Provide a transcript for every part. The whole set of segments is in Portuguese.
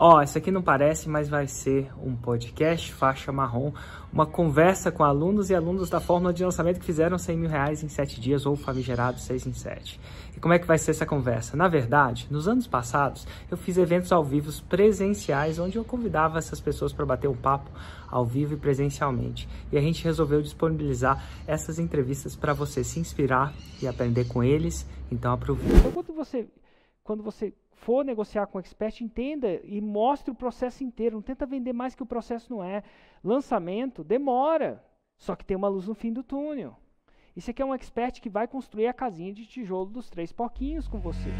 Ó, oh, isso aqui não parece, mas vai ser um podcast faixa marrom, uma conversa com alunos e alunos da fórmula de lançamento que fizeram 100 mil reais em 7 dias ou famigerado 6 em 7. E como é que vai ser essa conversa? Na verdade, nos anos passados, eu fiz eventos ao vivo presenciais, onde eu convidava essas pessoas para bater um papo ao vivo e presencialmente. E a gente resolveu disponibilizar essas entrevistas para você se inspirar e aprender com eles. Então aproveite. Então, quando você, quando você for negociar com o expert, entenda e mostre o processo inteiro. Não tenta vender mais que o processo não é. Lançamento demora, só que tem uma luz no fim do túnel. Isso aqui é um expert que vai construir a casinha de tijolo dos três porquinhos com você.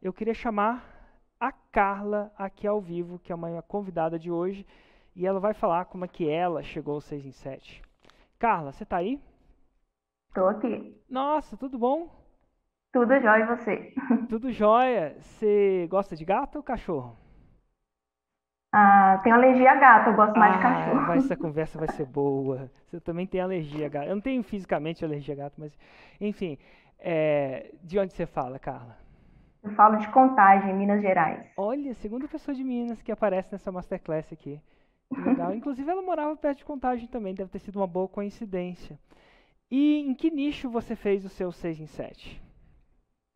Eu queria chamar a Carla aqui ao vivo, que é uma convidada de hoje, e ela vai falar como é que ela chegou ao 6 em 7. Carla, você está aí? Tô aqui. Nossa, tudo bom? Tudo jóia e você? Tudo jóia. Você gosta de gato ou cachorro? Ah, tenho alergia a gato, eu gosto mais de ah, cachorro. Essa conversa vai ser boa. Você também tem alergia a gato. Eu não tenho fisicamente alergia a gato, mas enfim. É, de onde você fala, Carla? Eu falo de Contagem, Minas Gerais. Olha, segunda pessoa de Minas que aparece nessa masterclass aqui. Legal. Inclusive ela morava perto de Contagem também, deve ter sido uma boa coincidência. E em que nicho você fez o seu 6 em 7?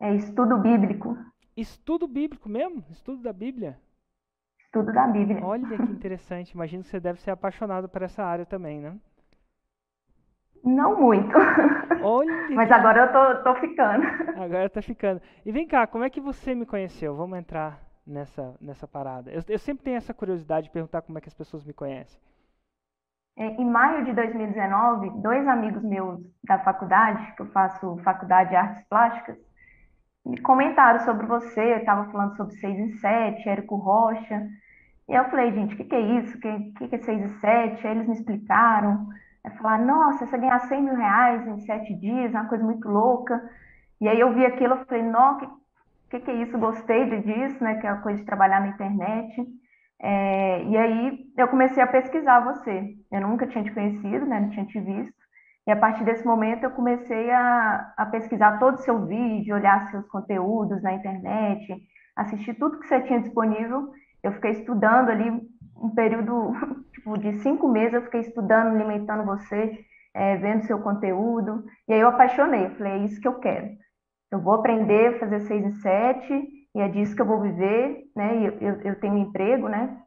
É estudo bíblico. Estudo bíblico mesmo? Estudo da Bíblia? Estudo da Bíblia. Olha que interessante. Imagino que você deve ser apaixonado por essa área também, né? Não muito. Olha Mas agora eu tô, tô ficando. Agora tá ficando. E vem cá, como é que você me conheceu? Vamos entrar nessa, nessa parada. Eu, eu sempre tenho essa curiosidade de perguntar como é que as pessoas me conhecem. É, em maio de 2019, dois amigos meus da faculdade, que eu faço faculdade de artes plásticas, me comentaram sobre você, estava falando sobre 6 em 7, Érico Rocha. E eu falei, gente, o que, que, é isso? O que, que, é 6 em 7? Aí eles me explicaram. Aí falaram, nossa, você ganhar 100 mil reais em 7 dias, é uma coisa muito louca. E aí eu vi aquilo, eu falei, nossa, o que, que, é isso? Gostei disso, né? Que é a coisa de trabalhar na internet. É, e aí eu comecei a pesquisar você. Eu nunca tinha te conhecido, né? Não tinha te visto. E a partir desse momento eu comecei a, a pesquisar todo o seu vídeo, olhar seus conteúdos na internet, assistir tudo que você tinha disponível. Eu fiquei estudando ali um período tipo, de cinco meses, eu fiquei estudando, alimentando você, é, vendo seu conteúdo. E aí eu apaixonei, falei, é isso que eu quero. Eu vou aprender a fazer seis e sete, e é disso que eu vou viver, né? Eu, eu, eu tenho um emprego, né?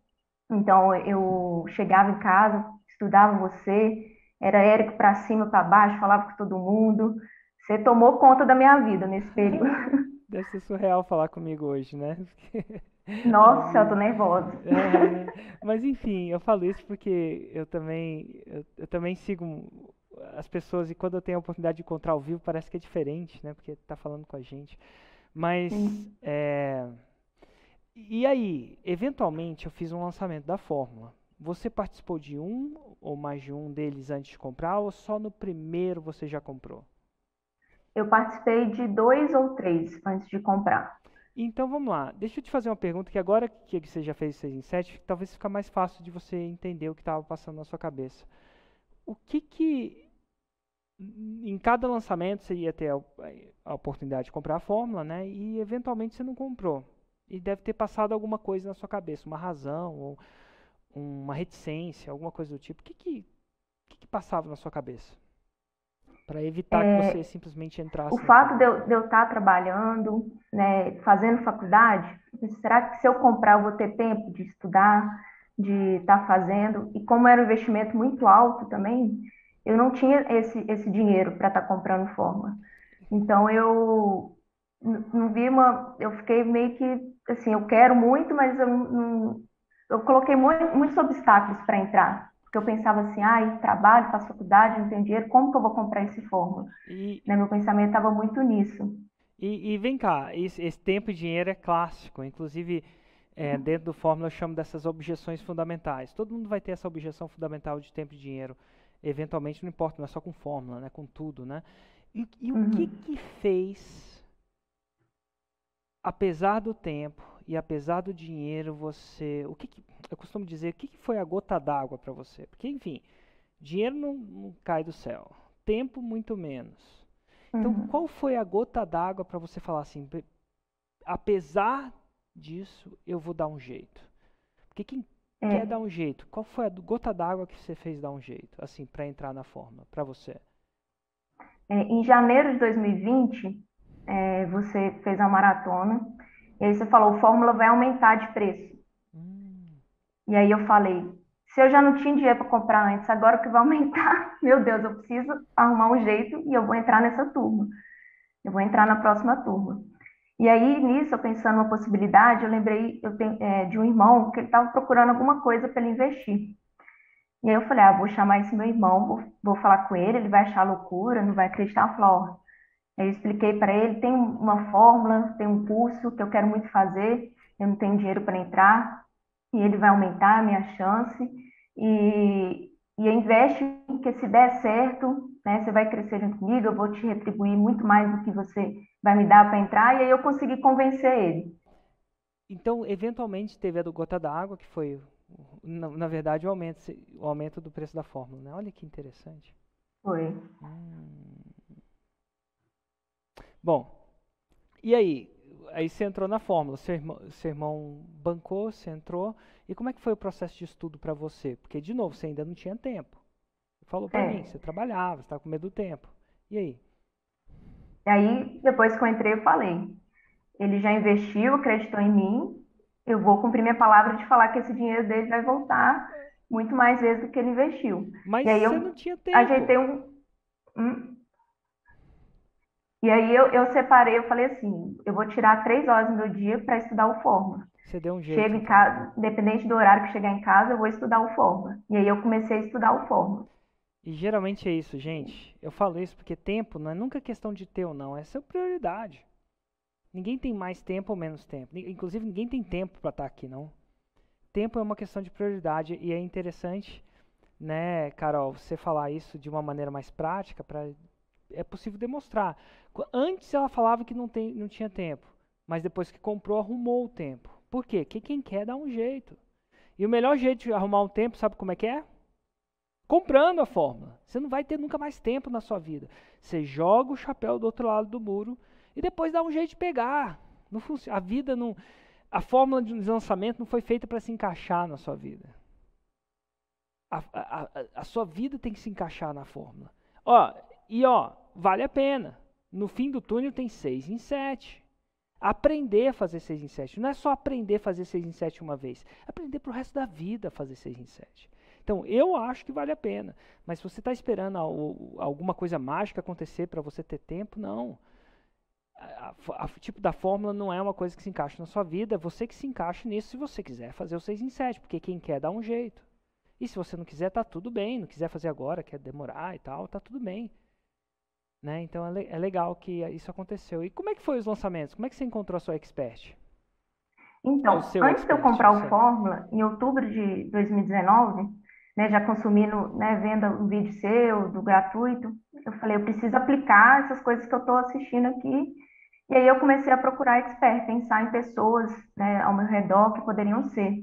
Então eu chegava em casa, estudava você, era Érico para cima, para baixo, falava com todo mundo. Você tomou conta da minha vida nesse período. Deve ser surreal falar comigo hoje, né? Nossa, eu tô nervosa. É, mas enfim, eu falo isso porque eu também eu, eu, também sigo as pessoas e quando eu tenho a oportunidade de encontrar ao vivo parece que é diferente, né? Porque tá falando com a gente. Mas, é, e aí, eventualmente eu fiz um lançamento da fórmula. Você participou de um ou mais de um deles antes de comprar ou só no primeiro você já comprou? Eu participei de dois ou três antes de comprar. Então vamos lá. Deixa eu te fazer uma pergunta que agora que você já fez 6 em 7, talvez fica mais fácil de você entender o que estava passando na sua cabeça. O que que em cada lançamento você ia ter a, a, oportunidade de comprar a fórmula, né? E eventualmente você não comprou. E deve ter passado alguma coisa na sua cabeça, uma razão ou uma reticência, alguma coisa do tipo. O que que, que, que passava na sua cabeça? Para evitar é, que você simplesmente entrasse. O fato de eu, de eu estar trabalhando, né, fazendo faculdade, será que se eu comprar eu vou ter tempo de estudar, de estar fazendo? E como era um investimento muito alto também, eu não tinha esse, esse dinheiro para estar tá comprando forma. Então eu não vi uma. Eu fiquei meio que assim, eu quero muito, mas eu não. Eu coloquei muito, muitos obstáculos para entrar. Porque eu pensava assim, ah, trabalho, faço faculdade, não tenho dinheiro, como que eu vou comprar esse forma? E... Né, meu pensamento estava muito nisso. E, e vem cá, esse, esse, tempo e dinheiro é clássico. Inclusive, é, uhum. dentro do Fórmula eu chamo dessas objeções fundamentais. Todo mundo vai ter essa objeção fundamental de tempo e dinheiro eventualmente não importa, não é só com fórmula, né, com tudo, né? E, e uhum. o que que fez, apesar do tempo e apesar do dinheiro, você, o que, que eu costumo dizer, o que, que foi a gota d'água para você? Porque, enfim, dinheiro não, não cai do céu, tempo muito menos. Então, uhum. qual foi a gota d'água para você falar assim, apesar disso, eu vou dar um jeito? Porque quem é. quer dar um jeito, qual foi a gota d'água que você fez dar um jeito, assim, para entrar na forma, para você? É, em janeiro de 2020, é, você fez a maratona, e aí você falou, Fórmula vai aumentar de preço. Hum. E aí eu falei, se eu já não tinha dinheiro para comprar antes, agora que vai aumentar, meu Deus, eu preciso arrumar um jeito e eu vou entrar nessa turma. Eu vou entrar na próxima turma. E aí, nisso, eu pensando numa possibilidade, eu lembrei eu tenho, é, de um irmão que ele estava procurando alguma coisa para ele investir. E aí eu falei, ah, vou chamar esse meu irmão, vou, vou falar com ele, ele vai achar loucura, não vai acreditar. Falei, ó, eu expliquei para ele, tem uma fórmula, tem um curso que eu quero muito fazer, eu não tenho dinheiro para entrar, e ele vai aumentar a minha chance e, e investe que se der certo, né, você vai crescer junto comigo, eu vou te retribuir muito mais do que você vai me dar para entrar, e aí eu consegui convencer ele. Então, eventualmente teve a do gota d'água, que foi, na, na, verdade, o aumento, o aumento do preço da fórmula, né? Olha que interessante. Foi. Hum. Bom, e aí? aí você entrou na fórmula, seu irmão, seu irmão bancou, você entrou. E como é que foi o processo de estudo para você? Porque, de novo, você ainda não tinha tempo. Você falou para é. mim, você trabalhava, você estava com medo do tempo. E aí? E aí, depois que eu entrei, eu falei. Ele já investiu, acreditou em mim. Eu vou cumprir minha palavra de falar que esse dinheiro dele vai voltar muito mais vezes do que ele investiu. Mas e aí você eu não tinha tempo. Ajeitei um, um e aí eu, eu separei, eu falei assim, eu vou tirar três horas do meu dia para estudar o Forma. Você deu um jeito. Chego em casa, independente do horário que chegar em casa, eu vou estudar o Forma. E aí eu comecei a estudar o Forma. E geralmente é isso, gente. Eu falo isso porque tempo não é nunca questão de ter ou não, é sua prioridade. Ninguém tem mais tempo ou menos tempo. Inclusive, ninguém tem tempo para estar tá aqui, não. Tempo é uma questão de prioridade e é interessante, né, Carol, você falar isso de uma maneira mais prática para é possível demonstrar. Antes ela falava que não, tem, não tinha tempo, mas depois que comprou, arrumou o tempo. Por quê? Porque quem quer dá um jeito. E o melhor jeito de arrumar um tempo, sabe como é que é? Comprando a fórmula. Você não vai ter nunca mais tempo na sua vida. Você joga o chapéu do outro lado do muro e depois dá um jeito de pegar. Não funciona. A vida não. A fórmula de lançamento não foi feita para se encaixar na sua vida. A, a, a, a, sua vida tem que se encaixar na fórmula. Ó, e ó, vale a pena. No fim do túnel tem 6 em 7. Aprender a fazer 6 em 7. Não é só aprender a fazer 6 em 7 uma vez. Aprender para o resto da vida a fazer 6 em 7. Então, eu acho que vale a pena. Mas se você está esperando alguma coisa mágica acontecer para você ter tempo, não. O tipo da fórmula não é uma coisa que se encaixa na sua vida. É você que se encaixa nisso se você quiser fazer o 6 em 7. Porque quem quer dá um jeito. E se você não quiser, tá tudo bem. Não quiser fazer agora, quer demorar e tal, tá tudo bem. Né? Então é, le é, legal que isso aconteceu. E como é que foi os lançamentos? Como é que você encontrou a sua expert? Então, antes expert, de eu comprar o Fórmula, em outubro de 2019, né, já consumindo, né, vendo um vídeo seu, do gratuito, eu falei, eu preciso aplicar essas coisas que eu estou assistindo aqui. E aí eu comecei a procurar expert, pensar em pessoas né, ao meu redor que poderiam ser.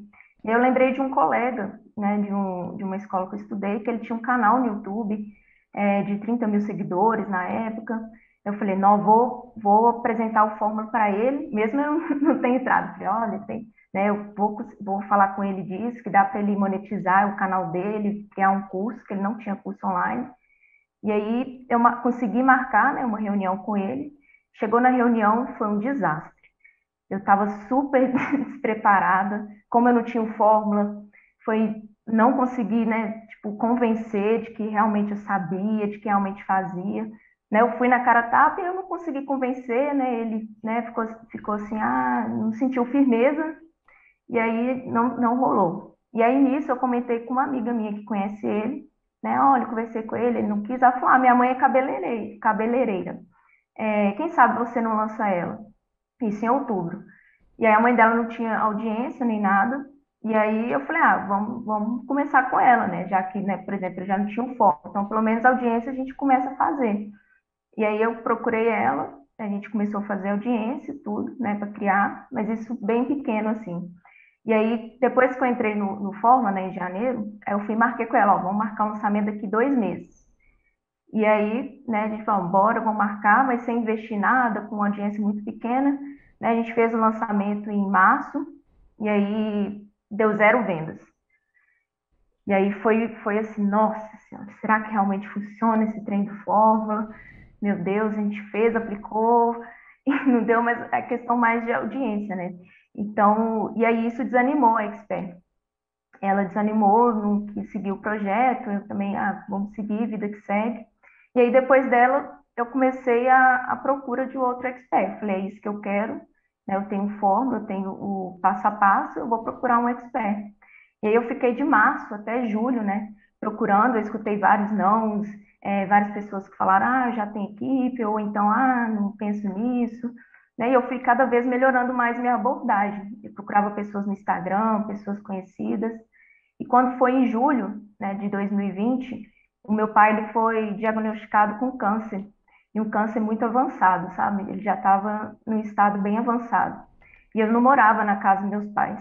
E eu lembrei de um colega, né, de, um, de uma escola que eu estudei, que ele tinha um canal no YouTube, é, de 30 mil seguidores na época. Eu falei, não, vou, vou apresentar o Fórmula para ele, mesmo eu não, tenho entrado. Falei, olha, tem, né, eu vou, vou falar com ele disso, que dá para ele monetizar o canal dele, criar um curso, que ele não tinha curso online. E aí eu consegui marcar né, uma reunião com ele. Chegou na reunião, foi um desastre. Eu estava super despreparada, como eu não tinha fórmula, foi não consegui, né, tipo, convencer de que realmente eu sabia, de que realmente fazia. Né, eu fui na cara tapa e eu não consegui convencer, né, ele, né, ficou, ficou assim, ah, não sentiu firmeza, e aí não, não rolou. E aí nisso eu comentei com uma amiga minha que conhece ele, né, olha, conversei com ele, ele não quis, ela falou, ah, minha mãe é cabeleireira, cabeleireira. É, quem sabe você não lança ela? Isso em outubro. E aí a mãe dela não tinha audiência nem nada, e aí eu falei, ah, vamos, vamos começar com ela, né? Já que, né, por exemplo, eu já não tinha um foco. Então, pelo menos a audiência a gente começa a fazer. E aí eu procurei ela, a gente começou a fazer audiência e tudo, né, para criar, mas isso bem pequeno, assim. E aí, depois que eu entrei no, no Forma, né, em janeiro, eu fui marquei com ela, ó, vamos marcar um lançamento daqui dois meses. E aí, né, a gente falou, bora, vamos marcar, mas sem investir nada, com uma audiência muito pequena. Né, a gente fez o lançamento em março, e aí deu zero vendas. E aí foi, foi assim, nossa senhora, será que realmente funciona esse trem de fórmula? Meu Deus, a gente fez, aplicou, e não deu mais a questão mais de audiência, né? Então, e aí isso desanimou a Expert. Ela desanimou, não quis seguir o projeto, eu também, ah, vamos seguir, vida que segue. E aí depois dela, eu comecei a, a procura de outro expert. Falei, é isso que eu quero, né? Eu tenho fórmula, eu tenho o passo a passo, eu vou procurar um expert. E aí eu fiquei de março até julho, né? Procurando, eu escutei vários nãos, é, várias pessoas que falaram, ah, já tem equipe, ou então, ah, não penso nisso. Né? E eu fui cada vez melhorando mais minha abordagem. Eu procurava pessoas no Instagram, pessoas conhecidas. E quando foi em julho né, de 2020, o meu pai ele foi diagnosticado com câncer. E um câncer muito avançado, sabe? Ele já estava num estado bem avançado. E eu não morava na casa dos meus pais.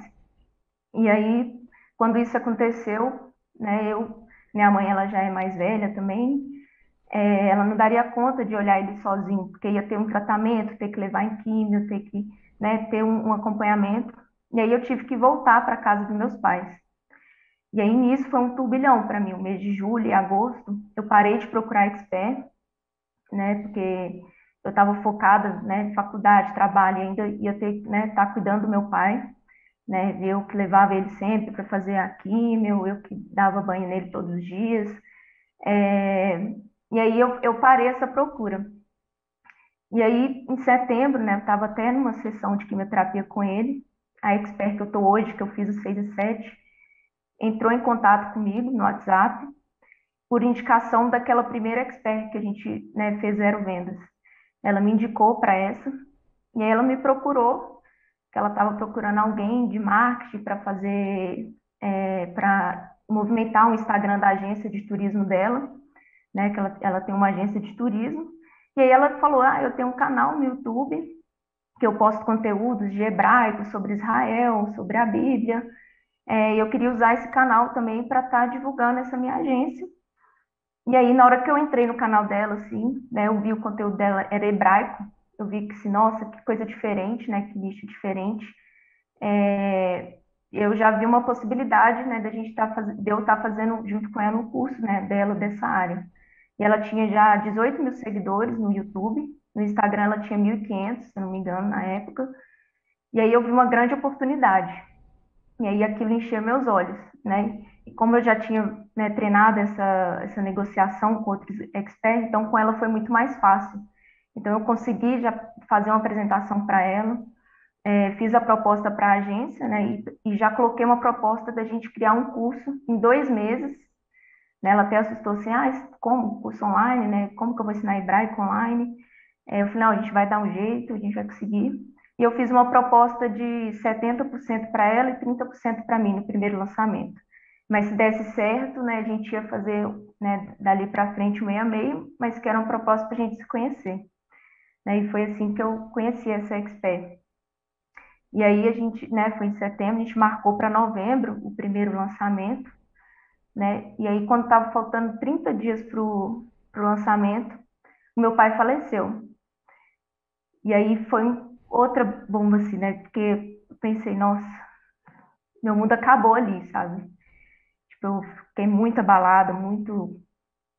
E aí, quando isso aconteceu, né, eu, minha mãe ela já é mais velha também, é, ela não daria conta de olhar ele sozinho, porque ia ter um tratamento, ter que levar em químio, ter que né, ter um, um acompanhamento. E aí eu tive que voltar para casa dos meus pais. E aí nisso foi um turbilhão para mim, o mês de julho e agosto. Eu parei de procurar expert, né, porque eu estava focada, né, faculdade, trabalho, ainda ia ter, né, estar tá cuidando do meu pai, né, eu que levava ele sempre para fazer a químio, eu que dava banho nele todos os dias. É, e aí eu, eu parei essa procura. E aí, em setembro, né, eu estava até numa sessão de quimioterapia com ele, a expert que eu estou hoje, que eu fiz o 6 e 7, entrou em contato comigo no WhatsApp, por indicação daquela primeira expert que a gente né, fez zero vendas. Ela me indicou para essa, e aí ela me procurou, que ela estava procurando alguém de marketing para fazer, é, para movimentar o Instagram da agência de turismo dela né? Que ela, ela tem uma agência de turismo. E aí ela falou: Ah, eu tenho um canal no YouTube que eu posto conteúdos de hebraico sobre Israel, sobre a Bíblia. É, eu queria usar esse canal também para estar tá divulgando essa minha agência. E aí, na hora que eu entrei no canal dela, assim, né, eu vi o conteúdo dela era hebraico. Eu vi que, assim, nossa, que coisa diferente, né, que nicho diferente. É, eu já vi uma possibilidade, né, da gente estar tá fazendo, de eu estar tá fazendo junto com ela um curso, né, dela dessa área. E ela tinha já 18 mil seguidores no YouTube. No Instagram ela tinha 1.500, se não me engano, na época. E aí eu vi uma grande oportunidade. E aí aquilo encheu meus olhos, né? E como eu já tinha né, treinado essa, essa negociação com outros experts, então com ela foi muito mais fácil. Então eu consegui já fazer uma apresentação para ela, é, fiz a proposta para a agência, né? E, e já coloquei uma proposta da gente criar um curso em dois meses né? Ela até assustou assim, ah, como? Curso online, né? Como que eu vou ensinar hebraico online? É, eu falei, não, a gente vai dar um jeito, a gente vai conseguir. E eu fiz uma proposta de 70% para ela e 30% para mim no primeiro lançamento. Mas se desse certo, né, a gente ia fazer né, dali para frente meio a meio, mas que era uma proposta para a gente se conhecer. Né, e foi assim que eu conheci essa expert. E aí a gente, né, foi em setembro, a gente marcou para novembro o primeiro lançamento né? E aí, quando estava faltando 30 dias para o lançamento, meu pai faleceu. E aí foi outra bomba, assim, né? Porque eu pensei, nossa, meu mundo acabou ali, sabe? Tipo, eu fiquei muito abalada, muito.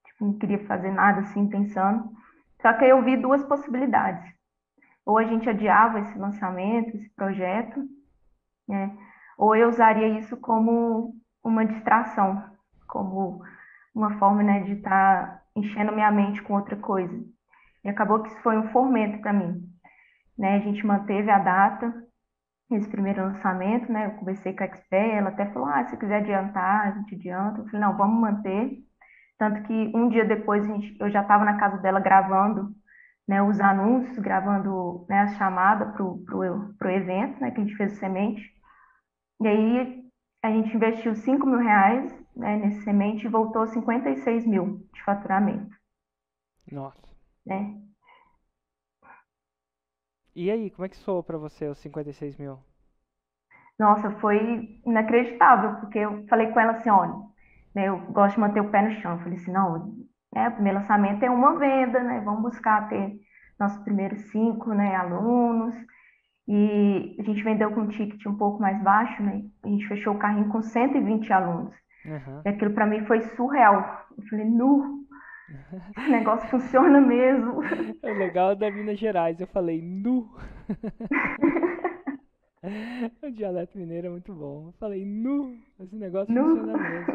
Tipo, não queria fazer nada, assim, pensando. Só que aí eu vi duas possibilidades. Ou a gente adiava esse lançamento, esse projeto, né? Ou eu usaria isso como uma distração, como uma forma né, de estar tá enchendo minha mente com outra coisa. E acabou que isso foi um fomento para mim. Né? A gente manteve a data, esse primeiro lançamento, né? Eu conversei com a Expert, ela até falou, ah, se quiser adiantar, a gente adianta. Eu falei, não, vamos manter. Tanto que um dia depois gente, eu já estava na casa dela gravando né, os anúncios, gravando né, a chamada para o evento, né, que a gente fez o semente. E aí a gente investiu 5 mil reais né, nesse semente e voltou 56 mil de faturamento. Nossa. Né? E aí, como é que soou para você os 56 mil? Nossa, foi inacreditável, porque eu falei com ela assim, olha, né, eu gosto de manter o pé no chão. Eu falei assim, não, né, o primeiro lançamento é uma venda, né, vamos buscar ter nossos primeiros cinco, né, alunos, e a gente vendeu com um ticket um pouco mais baixo, né, a gente fechou o carrinho com 120 alunos. Uhum. E aquilo para mim foi surreal. Eu falei, nu, o negócio funciona mesmo. É legal da Minas Gerais, eu falei, nu. o dialeto mineiro é muito bom. Eu falei, nu, esse negócio nu. funciona mesmo.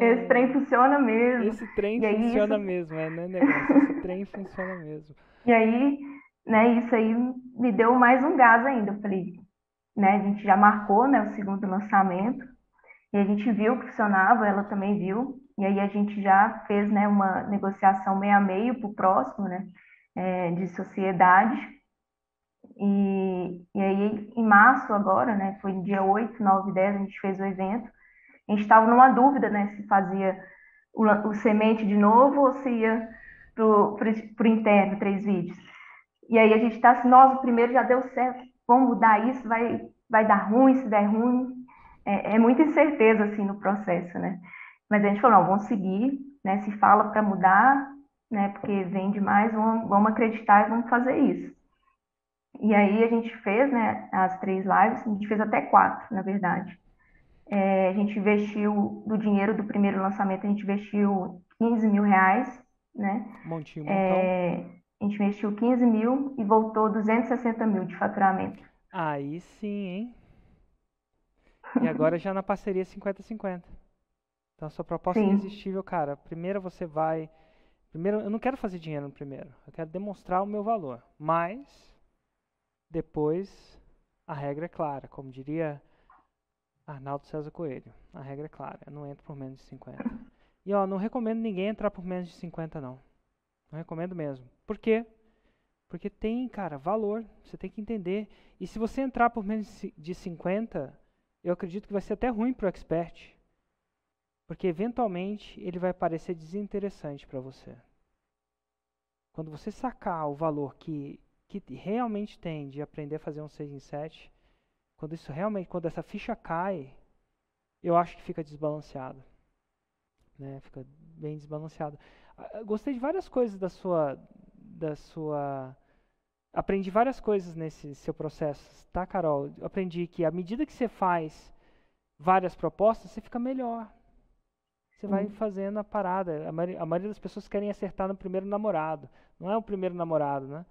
Esse trem funciona mesmo. Esse trem e funciona isso... mesmo, é, né, negócio? Esse trem funciona mesmo. E aí, né, isso aí me deu mais um gás ainda. Eu falei, né, a gente já marcou, né, o segundo lançamento, e a gente viu que funcionava, ela também viu, e aí a gente já fez, né, uma negociação meio a meio para o próximo, né, é, de sociedade, e, e aí em março agora, né, foi dia 8, 9, 10, a gente fez o evento, a gente estava numa dúvida, né, se fazia o, o semente de novo ou se ia para o interno, três vídeos. E aí a gente está assim, nós, o primeiro já deu certo, vamos mudar isso, vai, vai dar ruim, se der ruim. É, é muita incerteza, assim, no processo, né? Mas a gente falou, não, vamos seguir, né? Se fala para mudar, né? Porque vende mais, vamos, vamos acreditar e vamos fazer isso. E aí a gente fez, né, as três lives, a gente fez até quatro, na verdade. É, a gente investiu do dinheiro do primeiro lançamento, a gente investiu 15 mil reais, né? Montinho, é, a gente investiu 15 mil e voltou 260 mil de faturamento. Aí sim, hein? E agora já na parceria 50-50. Então a sua proposta sim. é irresistível, cara. Primeiro você vai. Primeiro, eu não quero fazer dinheiro no primeiro. Eu quero demonstrar o meu valor. Mas depois a regra é clara, como diria Arnaldo César Coelho. A regra é clara, eu não entro por menos de 50. E ó, não recomendo ninguém entrar por menos de 50 não. Não recomendo mesmo. Por quê? Porque tem, cara, valor. Você tem que entender. E se você entrar por menos de 50, eu acredito que vai ser até ruim para o expert. Porque eventualmente ele vai parecer desinteressante para você. Quando você sacar o valor que, que realmente tem de aprender a fazer um 6 em 7, quando isso realmente, quando essa ficha cai, eu acho que fica desbalanceado. Né? Fica bem desbalanceado. Ah, gostei de várias coisas da sua da sua aprendi várias coisas nesse seu processo, tá, Carol? Eu aprendi que à medida que você faz várias propostas, você fica melhor. Você vai fazendo a parada. A, maioria, a maioria das pessoas querem acertar no primeiro namorado. Não é o primeiro namorado, né?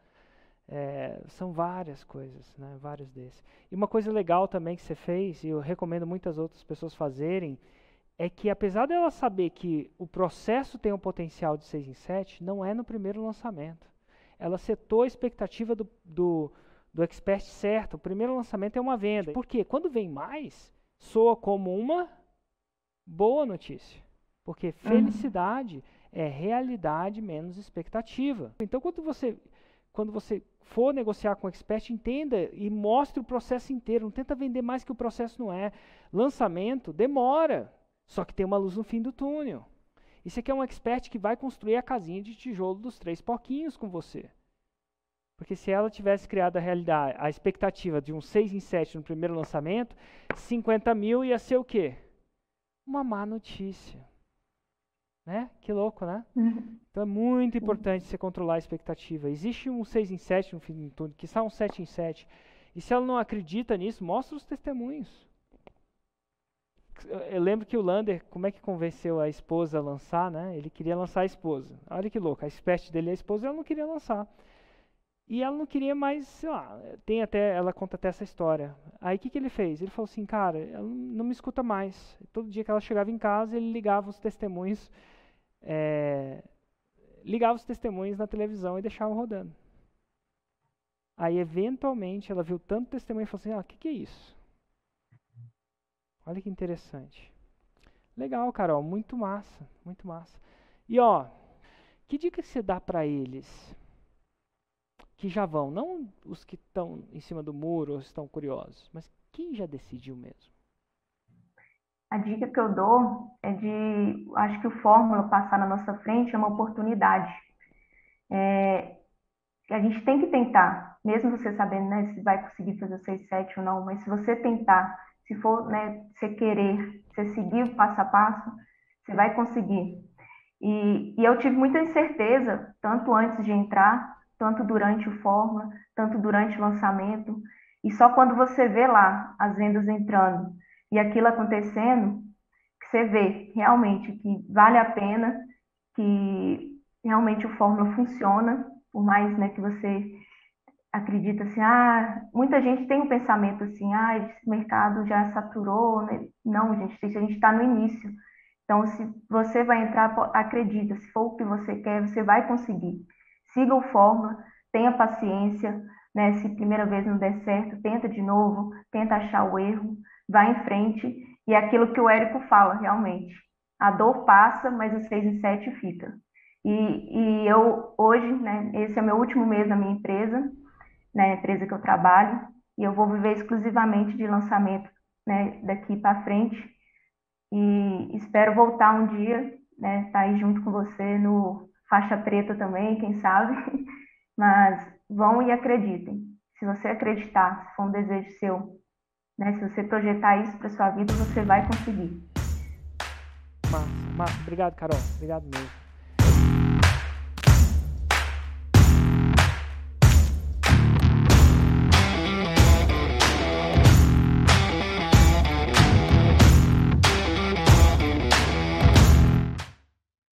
É, são várias coisas, né? vários desses. E uma coisa legal também que você fez, e eu recomendo muitas outras pessoas fazerem, é que apesar dela saber que o processo tem um potencial de 6 em 7, não é no primeiro lançamento. Ela setou a expectativa do, do, do expert certo. O primeiro lançamento é uma venda. Porque quando vem mais, soa como uma boa notícia. Porque felicidade uhum. é realidade menos expectativa. Então, quando você quando você for negociar com o expert, entenda e mostre o processo inteiro. Não tenta vender mais que o processo não é. Lançamento demora, só que tem uma luz no fim do túnel. E você quer um expert que vai construir a casinha de tijolo dos três porquinhos com você. Porque se ela tivesse criado a realidade, a expectativa de um 6 em 7 no primeiro lançamento, 50 mil ia ser o quê? Uma má notícia. Né? Que louco, né? Uhum. Então é muito importante você controlar a expectativa. Existe um 6 em 7 no fim de tudo, que está um 7 em 7. E se ela não acredita nisso, mostra os testemunhos. Eu lembro que o Lander, como é que convenceu a esposa a lançar, né? Ele queria lançar a esposa. Olha que louco, a espécie dele é a esposa, ela não queria lançar. E ela não queria mais, sei lá, tem até, ela conta até essa história. Aí o que, que ele fez? Ele falou assim, cara, ela não me escuta mais. Todo dia que ela chegava em casa, ele ligava os testemunhos é, ligava os testemunhos na televisão e deixava rodando. Aí, eventualmente, ela viu tanto testemunho e falou assim: Ah, o que, que é isso? Olha que interessante. Legal, Carol, muito massa, muito massa. E ó, que dica você dá para eles que já vão, não os que estão em cima do muro ou estão curiosos, mas quem já decidiu mesmo? A dica que eu dou é de, acho que o Fórmula passar na nossa frente é uma oportunidade. É, a gente tem que tentar, mesmo você sabendo né, se vai conseguir fazer o 6, 7 ou não, mas se você tentar, se for, né, você querer, você seguir o passo a passo, você vai conseguir. E, e eu tive muita incerteza, tanto antes de entrar, tanto durante o Forma, tanto durante o lançamento. E só quando você vê lá as vendas entrando e aquilo acontecendo, que você vê realmente que vale a pena, que realmente o Fórmula funciona, por mais né, que você acredita assim, ah, muita gente tem um pensamento assim, ah, esse mercado já saturou, né? Não, gente, a gente está no início. Então, se você vai entrar, acredita, se for o que você quer, você vai conseguir. Siga o Fórmula, tenha paciência, né? Se primeira vez não der certo, tenta de novo, tenta achar o erro, vai em frente. E é aquilo que o Érico fala, realmente. A dor passa, mas o 6 e 7 fica. E, e eu, hoje, né, esse é meu último mês na minha empresa, né, empresa que eu trabalho, e eu vou viver exclusivamente de lançamento né, daqui para frente. E espero voltar um dia, né, estar tá aí junto com você no faixa preta também, quem sabe. Mas vão e acreditem. Se você acreditar, se for um desejo seu, né, se você projetar isso para sua vida, você vai conseguir. Massa, massa. Obrigado, Carol. Obrigado mesmo.